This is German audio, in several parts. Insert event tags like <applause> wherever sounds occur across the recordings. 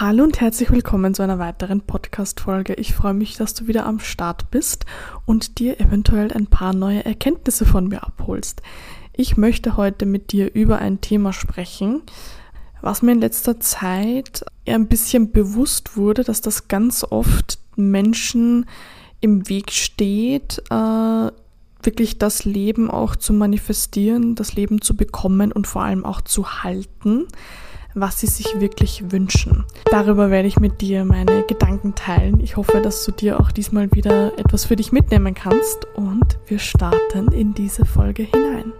Hallo und herzlich willkommen zu einer weiteren Podcast-Folge. Ich freue mich, dass du wieder am Start bist und dir eventuell ein paar neue Erkenntnisse von mir abholst. Ich möchte heute mit dir über ein Thema sprechen, was mir in letzter Zeit ein bisschen bewusst wurde, dass das ganz oft Menschen im Weg steht, äh, wirklich das Leben auch zu manifestieren, das Leben zu bekommen und vor allem auch zu halten was sie sich wirklich wünschen. Darüber werde ich mit dir meine Gedanken teilen. Ich hoffe, dass du dir auch diesmal wieder etwas für dich mitnehmen kannst und wir starten in diese Folge hinein.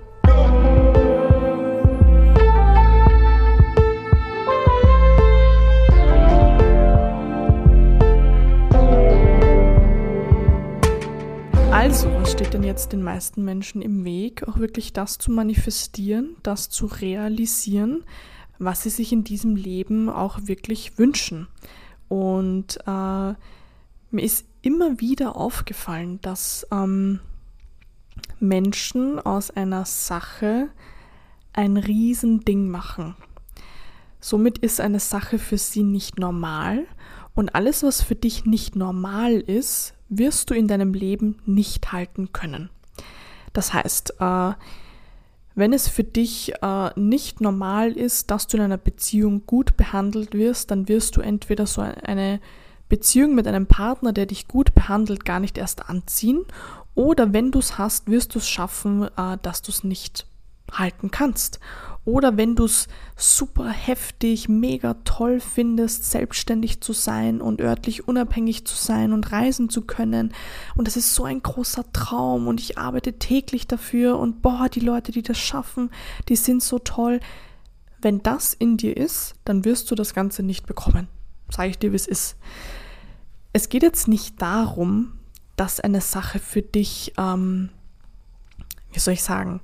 Also, was steht denn jetzt den meisten Menschen im Weg, auch wirklich das zu manifestieren, das zu realisieren, was sie sich in diesem Leben auch wirklich wünschen. Und äh, mir ist immer wieder aufgefallen, dass ähm, Menschen aus einer Sache ein Riesending machen. Somit ist eine Sache für sie nicht normal und alles, was für dich nicht normal ist, wirst du in deinem Leben nicht halten können. Das heißt, äh, wenn es für dich äh, nicht normal ist, dass du in einer Beziehung gut behandelt wirst, dann wirst du entweder so eine Beziehung mit einem Partner, der dich gut behandelt, gar nicht erst anziehen. Oder wenn du es hast, wirst du es schaffen, äh, dass du es nicht halten kannst. Oder wenn du es super heftig, mega toll findest, selbstständig zu sein und örtlich unabhängig zu sein und reisen zu können. Und das ist so ein großer Traum und ich arbeite täglich dafür und boah, die Leute, die das schaffen, die sind so toll. Wenn das in dir ist, dann wirst du das Ganze nicht bekommen. Sage ich dir, wie es ist. Es geht jetzt nicht darum, dass eine Sache für dich, ähm, wie soll ich sagen,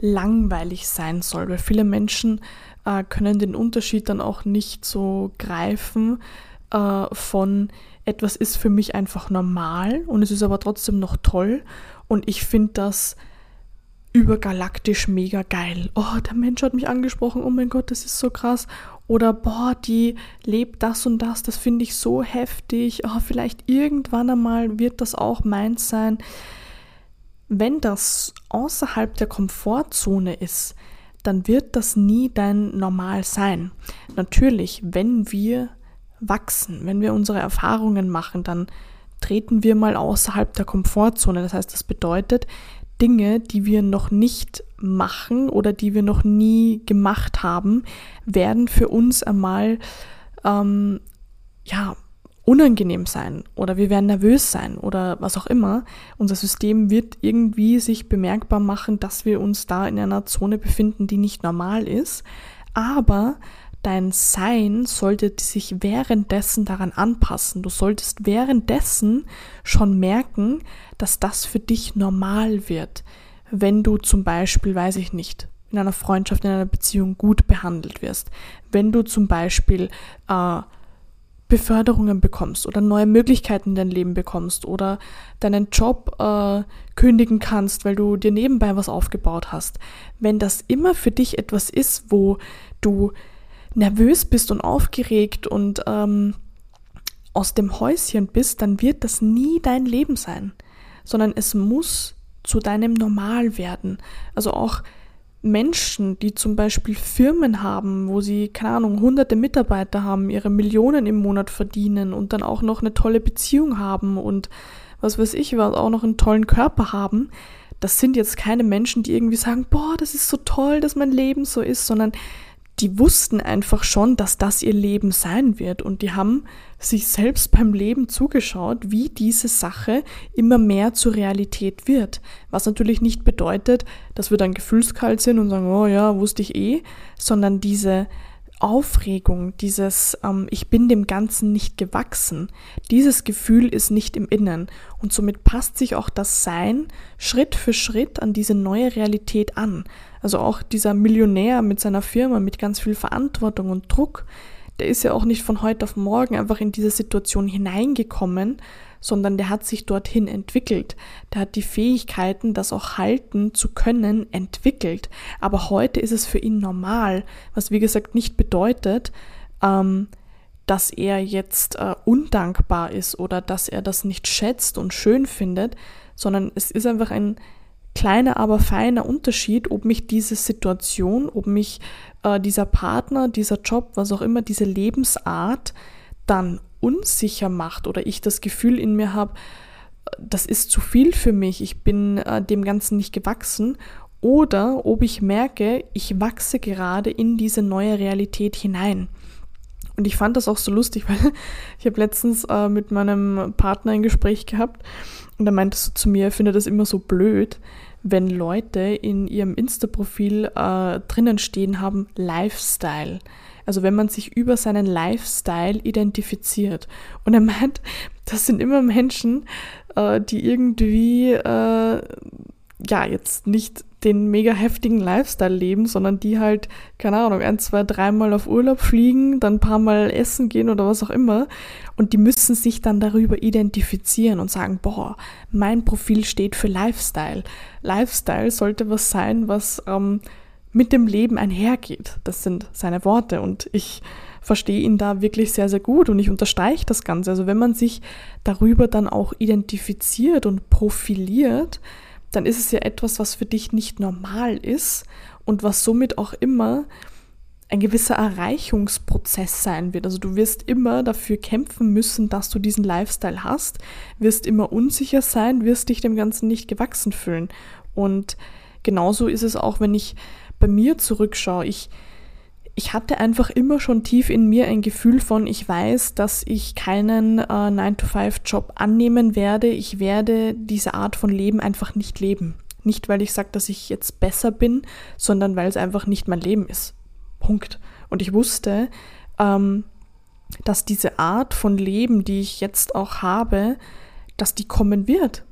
langweilig sein soll, weil viele Menschen äh, können den Unterschied dann auch nicht so greifen äh, von etwas ist für mich einfach normal und es ist aber trotzdem noch toll und ich finde das übergalaktisch mega geil. Oh, der Mensch hat mich angesprochen, oh mein Gott, das ist so krass. Oder boah, die lebt das und das, das finde ich so heftig. Oh, vielleicht irgendwann einmal wird das auch meins sein wenn das außerhalb der Komfortzone ist, dann wird das nie dein Normal sein. Natürlich, wenn wir wachsen, wenn wir unsere Erfahrungen machen, dann treten wir mal außerhalb der Komfortzone. Das heißt, das bedeutet, Dinge, die wir noch nicht machen oder die wir noch nie gemacht haben, werden für uns einmal ähm, ja unangenehm sein oder wir werden nervös sein oder was auch immer. Unser System wird irgendwie sich bemerkbar machen, dass wir uns da in einer Zone befinden, die nicht normal ist. Aber dein Sein sollte sich währenddessen daran anpassen. Du solltest währenddessen schon merken, dass das für dich normal wird. Wenn du zum Beispiel, weiß ich nicht, in einer Freundschaft, in einer Beziehung gut behandelt wirst. Wenn du zum Beispiel äh, Beförderungen bekommst oder neue Möglichkeiten in dein Leben bekommst oder deinen Job äh, kündigen kannst, weil du dir nebenbei was aufgebaut hast. Wenn das immer für dich etwas ist, wo du nervös bist und aufgeregt und ähm, aus dem Häuschen bist, dann wird das nie dein Leben sein, sondern es muss zu deinem Normal werden. Also auch Menschen, die zum Beispiel Firmen haben, wo sie, keine Ahnung, hunderte Mitarbeiter haben, ihre Millionen im Monat verdienen und dann auch noch eine tolle Beziehung haben und was weiß ich was, auch noch einen tollen Körper haben, das sind jetzt keine Menschen, die irgendwie sagen, boah, das ist so toll, dass mein Leben so ist, sondern die wussten einfach schon, dass das ihr Leben sein wird und die haben sich selbst beim Leben zugeschaut, wie diese Sache immer mehr zur Realität wird. Was natürlich nicht bedeutet, dass wir dann gefühlskalt sind und sagen, oh ja, wusste ich eh, sondern diese Aufregung, dieses ähm, Ich bin dem Ganzen nicht gewachsen, dieses Gefühl ist nicht im Innen und somit passt sich auch das Sein Schritt für Schritt an diese neue Realität an. Also auch dieser Millionär mit seiner Firma mit ganz viel Verantwortung und Druck, der ist ja auch nicht von heute auf morgen einfach in diese Situation hineingekommen, sondern der hat sich dorthin entwickelt. Der hat die Fähigkeiten, das auch halten zu können, entwickelt. Aber heute ist es für ihn normal, was wie gesagt nicht bedeutet, ähm, dass er jetzt äh, undankbar ist oder dass er das nicht schätzt und schön findet, sondern es ist einfach ein kleiner, aber feiner Unterschied, ob mich diese Situation, ob mich äh, dieser Partner, dieser Job, was auch immer, diese Lebensart dann unsicher macht oder ich das Gefühl in mir habe, das ist zu viel für mich, ich bin äh, dem Ganzen nicht gewachsen oder ob ich merke, ich wachse gerade in diese neue Realität hinein. Und ich fand das auch so lustig, <laughs> weil ich habe letztens äh, mit meinem Partner ein Gespräch gehabt und er meinte so zu mir, er findet das immer so blöd, wenn Leute in ihrem Insta-Profil äh, drinnen stehen haben, Lifestyle. Also wenn man sich über seinen Lifestyle identifiziert. Und er meint, das sind immer Menschen, äh, die irgendwie, äh, ja, jetzt nicht den mega heftigen Lifestyle leben, sondern die halt, keine Ahnung, ein, zwei, dreimal auf Urlaub fliegen, dann ein paar Mal essen gehen oder was auch immer. Und die müssen sich dann darüber identifizieren und sagen, boah, mein Profil steht für Lifestyle. Lifestyle sollte was sein, was ähm, mit dem Leben einhergeht. Das sind seine Worte und ich verstehe ihn da wirklich sehr, sehr gut und ich unterstreiche das Ganze. Also wenn man sich darüber dann auch identifiziert und profiliert, dann ist es ja etwas, was für dich nicht normal ist und was somit auch immer ein gewisser Erreichungsprozess sein wird. Also du wirst immer dafür kämpfen müssen, dass du diesen Lifestyle hast, wirst immer unsicher sein, wirst dich dem Ganzen nicht gewachsen fühlen. Und genauso ist es auch, wenn ich bei mir zurückschaue. Ich ich hatte einfach immer schon tief in mir ein Gefühl von, ich weiß, dass ich keinen äh, 9-to-5-Job annehmen werde. Ich werde diese Art von Leben einfach nicht leben. Nicht, weil ich sage, dass ich jetzt besser bin, sondern weil es einfach nicht mein Leben ist. Punkt. Und ich wusste, ähm, dass diese Art von Leben, die ich jetzt auch habe, dass die kommen wird.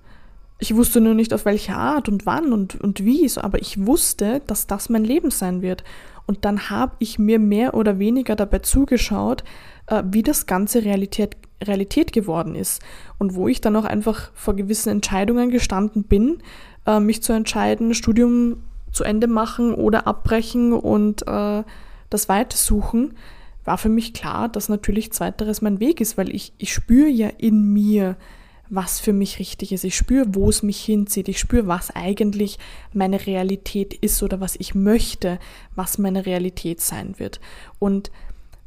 Ich wusste nur nicht, auf welche Art und wann und, und wie, aber ich wusste, dass das mein Leben sein wird. Und dann habe ich mir mehr oder weniger dabei zugeschaut, äh, wie das Ganze Realität, Realität geworden ist. Und wo ich dann auch einfach vor gewissen Entscheidungen gestanden bin, äh, mich zu entscheiden, Studium zu Ende machen oder abbrechen und äh, das Weite suchen, war für mich klar, dass natürlich zweiteres mein Weg ist, weil ich, ich spüre ja in mir, was für mich richtig ist. Ich spüre, wo es mich hinzieht. Ich spüre, was eigentlich meine Realität ist oder was ich möchte, was meine Realität sein wird. Und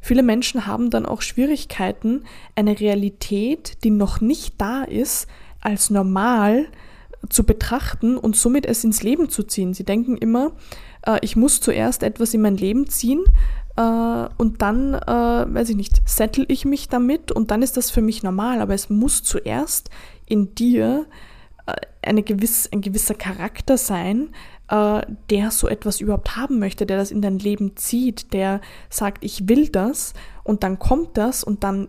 viele Menschen haben dann auch Schwierigkeiten, eine Realität, die noch nicht da ist, als normal zu betrachten und somit es ins Leben zu ziehen. Sie denken immer, äh, ich muss zuerst etwas in mein Leben ziehen, und dann, äh, weiß ich nicht, settle ich mich damit und dann ist das für mich normal. Aber es muss zuerst in dir äh, eine gewiss, ein gewisser Charakter sein, äh, der so etwas überhaupt haben möchte, der das in dein Leben zieht, der sagt, ich will das und dann kommt das und dann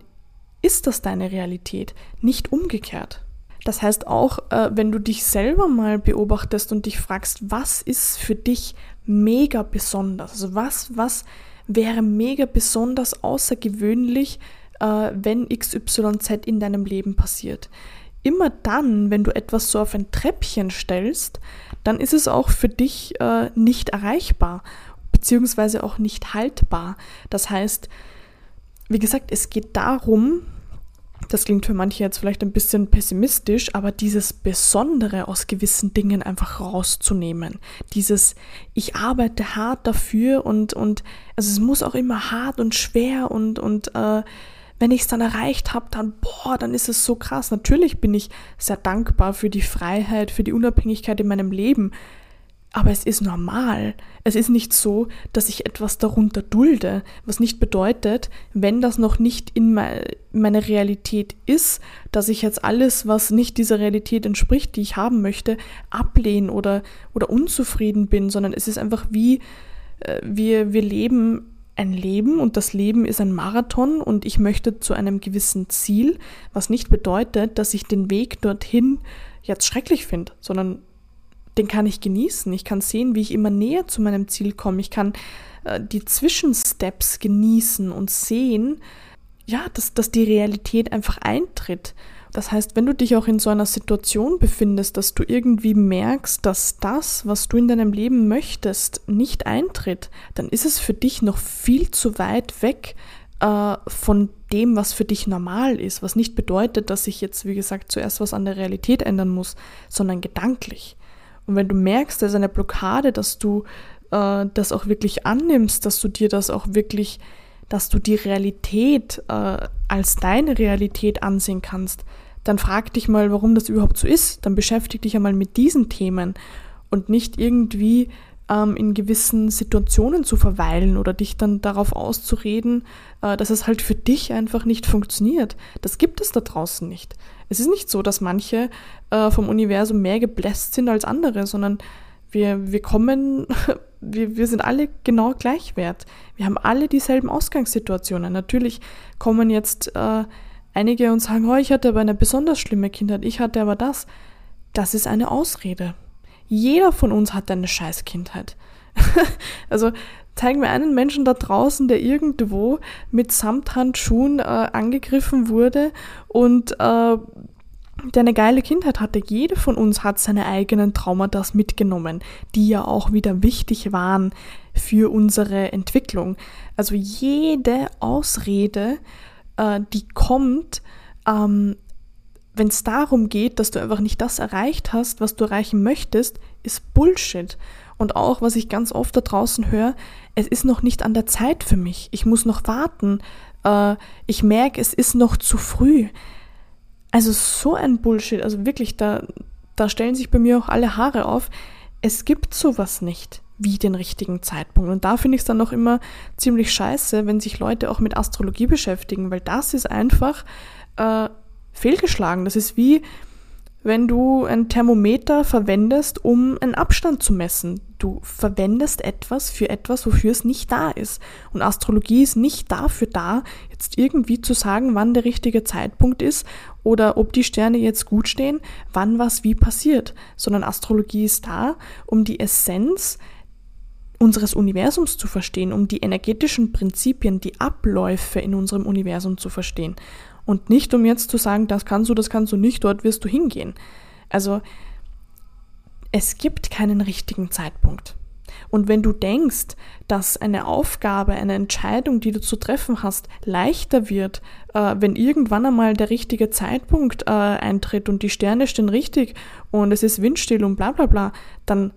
ist das deine Realität, nicht umgekehrt. Das heißt auch, äh, wenn du dich selber mal beobachtest und dich fragst, was ist für dich mega besonders? Also was, was wäre mega besonders außergewöhnlich, äh, wenn XYZ in deinem Leben passiert. Immer dann, wenn du etwas so auf ein Treppchen stellst, dann ist es auch für dich äh, nicht erreichbar, beziehungsweise auch nicht haltbar. Das heißt, wie gesagt, es geht darum, das klingt für manche jetzt vielleicht ein bisschen pessimistisch, aber dieses Besondere aus gewissen Dingen einfach rauszunehmen. Dieses, ich arbeite hart dafür und, und also es muss auch immer hart und schwer und, und äh, wenn ich es dann erreicht habe, dann, boah, dann ist es so krass. Natürlich bin ich sehr dankbar für die Freiheit, für die Unabhängigkeit in meinem Leben. Aber es ist normal. Es ist nicht so, dass ich etwas darunter dulde, was nicht bedeutet, wenn das noch nicht in meine Realität ist, dass ich jetzt alles, was nicht dieser Realität entspricht, die ich haben möchte, ablehne oder, oder unzufrieden bin, sondern es ist einfach wie, äh, wir, wir leben ein Leben und das Leben ist ein Marathon und ich möchte zu einem gewissen Ziel, was nicht bedeutet, dass ich den Weg dorthin jetzt schrecklich finde, sondern den kann ich genießen. Ich kann sehen, wie ich immer näher zu meinem Ziel komme. Ich kann äh, die Zwischensteps genießen und sehen, ja, dass, dass die Realität einfach eintritt. Das heißt, wenn du dich auch in so einer Situation befindest, dass du irgendwie merkst, dass das, was du in deinem Leben möchtest, nicht eintritt, dann ist es für dich noch viel zu weit weg, äh, von dem, was für dich normal ist, was nicht bedeutet, dass sich jetzt, wie gesagt, zuerst was an der Realität ändern muss, sondern gedanklich. Und wenn du merkst, da ist eine Blockade, dass du äh, das auch wirklich annimmst, dass du dir das auch wirklich, dass du die Realität äh, als deine Realität ansehen kannst, dann frag dich mal, warum das überhaupt so ist. Dann beschäftige dich einmal mit diesen Themen und nicht irgendwie ähm, in gewissen Situationen zu verweilen oder dich dann darauf auszureden, äh, dass es halt für dich einfach nicht funktioniert. Das gibt es da draußen nicht. Es ist nicht so, dass manche äh, vom Universum mehr gebläst sind als andere, sondern wir, wir kommen, <laughs> wir, wir sind alle genau gleichwert. Wir haben alle dieselben Ausgangssituationen. Natürlich kommen jetzt äh, einige und sagen, oh, ich hatte aber eine besonders schlimme Kindheit, ich hatte aber das. Das ist eine Ausrede. Jeder von uns hat eine Scheißkindheit. <laughs> also zeig mir einen Menschen da draußen, der irgendwo mit Samthandschuhen äh, angegriffen wurde und äh, der eine geile Kindheit hatte. Jede von uns hat seine eigenen Traumata mitgenommen, die ja auch wieder wichtig waren für unsere Entwicklung. Also jede Ausrede, äh, die kommt, ähm, wenn es darum geht, dass du einfach nicht das erreicht hast, was du erreichen möchtest, ist Bullshit. Und auch, was ich ganz oft da draußen höre, es ist noch nicht an der Zeit für mich. Ich muss noch warten. Äh, ich merke, es ist noch zu früh. Also so ein Bullshit. Also wirklich, da, da stellen sich bei mir auch alle Haare auf. Es gibt sowas nicht wie den richtigen Zeitpunkt. Und da finde ich es dann noch immer ziemlich scheiße, wenn sich Leute auch mit Astrologie beschäftigen, weil das ist einfach äh, fehlgeschlagen. Das ist wie, wenn du ein Thermometer verwendest, um einen Abstand zu messen. Du verwendest etwas für etwas, wofür es nicht da ist. Und Astrologie ist nicht dafür da, jetzt irgendwie zu sagen, wann der richtige Zeitpunkt ist oder ob die Sterne jetzt gut stehen, wann was wie passiert, sondern Astrologie ist da, um die Essenz unseres Universums zu verstehen, um die energetischen Prinzipien, die Abläufe in unserem Universum zu verstehen. Und nicht, um jetzt zu sagen, das kannst du, das kannst du nicht, dort wirst du hingehen. Also es gibt keinen richtigen Zeitpunkt. Und wenn du denkst, dass eine Aufgabe, eine Entscheidung, die du zu treffen hast, leichter wird, äh, wenn irgendwann einmal der richtige Zeitpunkt äh, eintritt und die Sterne stehen richtig und es ist windstill und bla bla bla, dann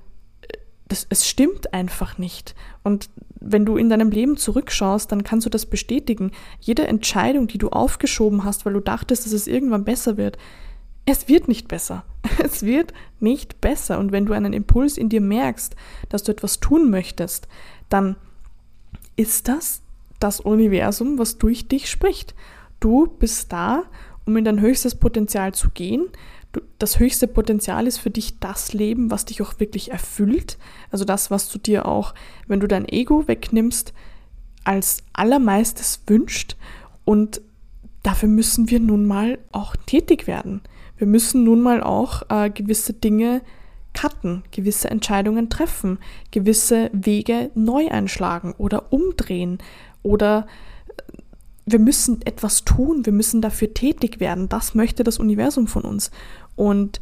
das, es stimmt einfach nicht. Und wenn du in deinem Leben zurückschaust, dann kannst du das bestätigen. Jede Entscheidung, die du aufgeschoben hast, weil du dachtest, dass es irgendwann besser wird, es wird nicht besser. <laughs> Es wird nicht besser. Und wenn du einen Impuls in dir merkst, dass du etwas tun möchtest, dann ist das das Universum, was durch dich spricht. Du bist da, um in dein höchstes Potenzial zu gehen das höchste Potenzial ist für dich das Leben, was dich auch wirklich erfüllt. Also das, was du dir auch, wenn du dein Ego wegnimmst, als allermeistes wünscht. Und dafür müssen wir nun mal auch tätig werden. Wir müssen nun mal auch äh, gewisse Dinge cutten, gewisse Entscheidungen treffen, gewisse Wege neu einschlagen oder umdrehen oder wir müssen etwas tun, wir müssen dafür tätig werden. Das möchte das Universum von uns. Und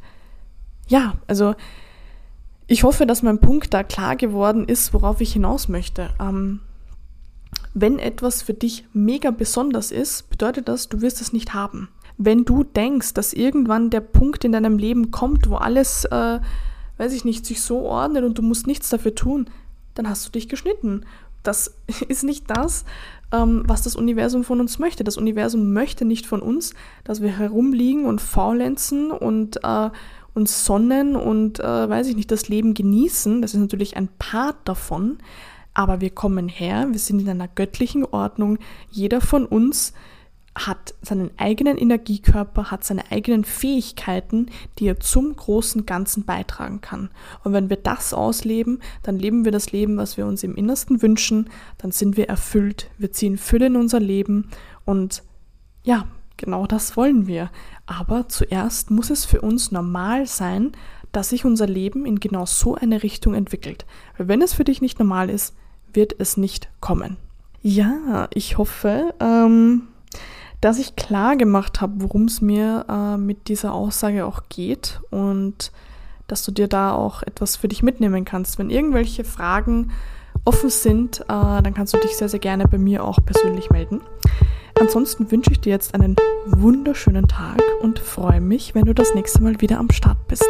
ja, also ich hoffe, dass mein Punkt da klar geworden ist, worauf ich hinaus möchte. Ähm, wenn etwas für dich mega besonders ist, bedeutet das, du wirst es nicht haben. Wenn du denkst, dass irgendwann der Punkt in deinem Leben kommt, wo alles, äh, weiß ich nicht, sich so ordnet und du musst nichts dafür tun, dann hast du dich geschnitten. Das <laughs> ist nicht das, ähm, was das Universum von uns möchte. Das Universum möchte nicht von uns, dass wir herumliegen und faulenzen und äh, uns sonnen und, äh, weiß ich nicht, das Leben genießen. Das ist natürlich ein Part davon. Aber wir kommen her, wir sind in einer göttlichen Ordnung. Jeder von uns hat seinen eigenen Energiekörper, hat seine eigenen Fähigkeiten, die er zum großen Ganzen beitragen kann. Und wenn wir das ausleben, dann leben wir das Leben, was wir uns im Innersten wünschen, dann sind wir erfüllt, wir ziehen Fülle in unser Leben und ja, genau das wollen wir. Aber zuerst muss es für uns normal sein, dass sich unser Leben in genau so eine Richtung entwickelt. Weil wenn es für dich nicht normal ist, wird es nicht kommen. Ja, ich hoffe, ähm, dass ich klar gemacht habe, worum es mir äh, mit dieser Aussage auch geht und dass du dir da auch etwas für dich mitnehmen kannst. Wenn irgendwelche Fragen offen sind, äh, dann kannst du dich sehr, sehr gerne bei mir auch persönlich melden. Ansonsten wünsche ich dir jetzt einen wunderschönen Tag und freue mich, wenn du das nächste Mal wieder am Start bist.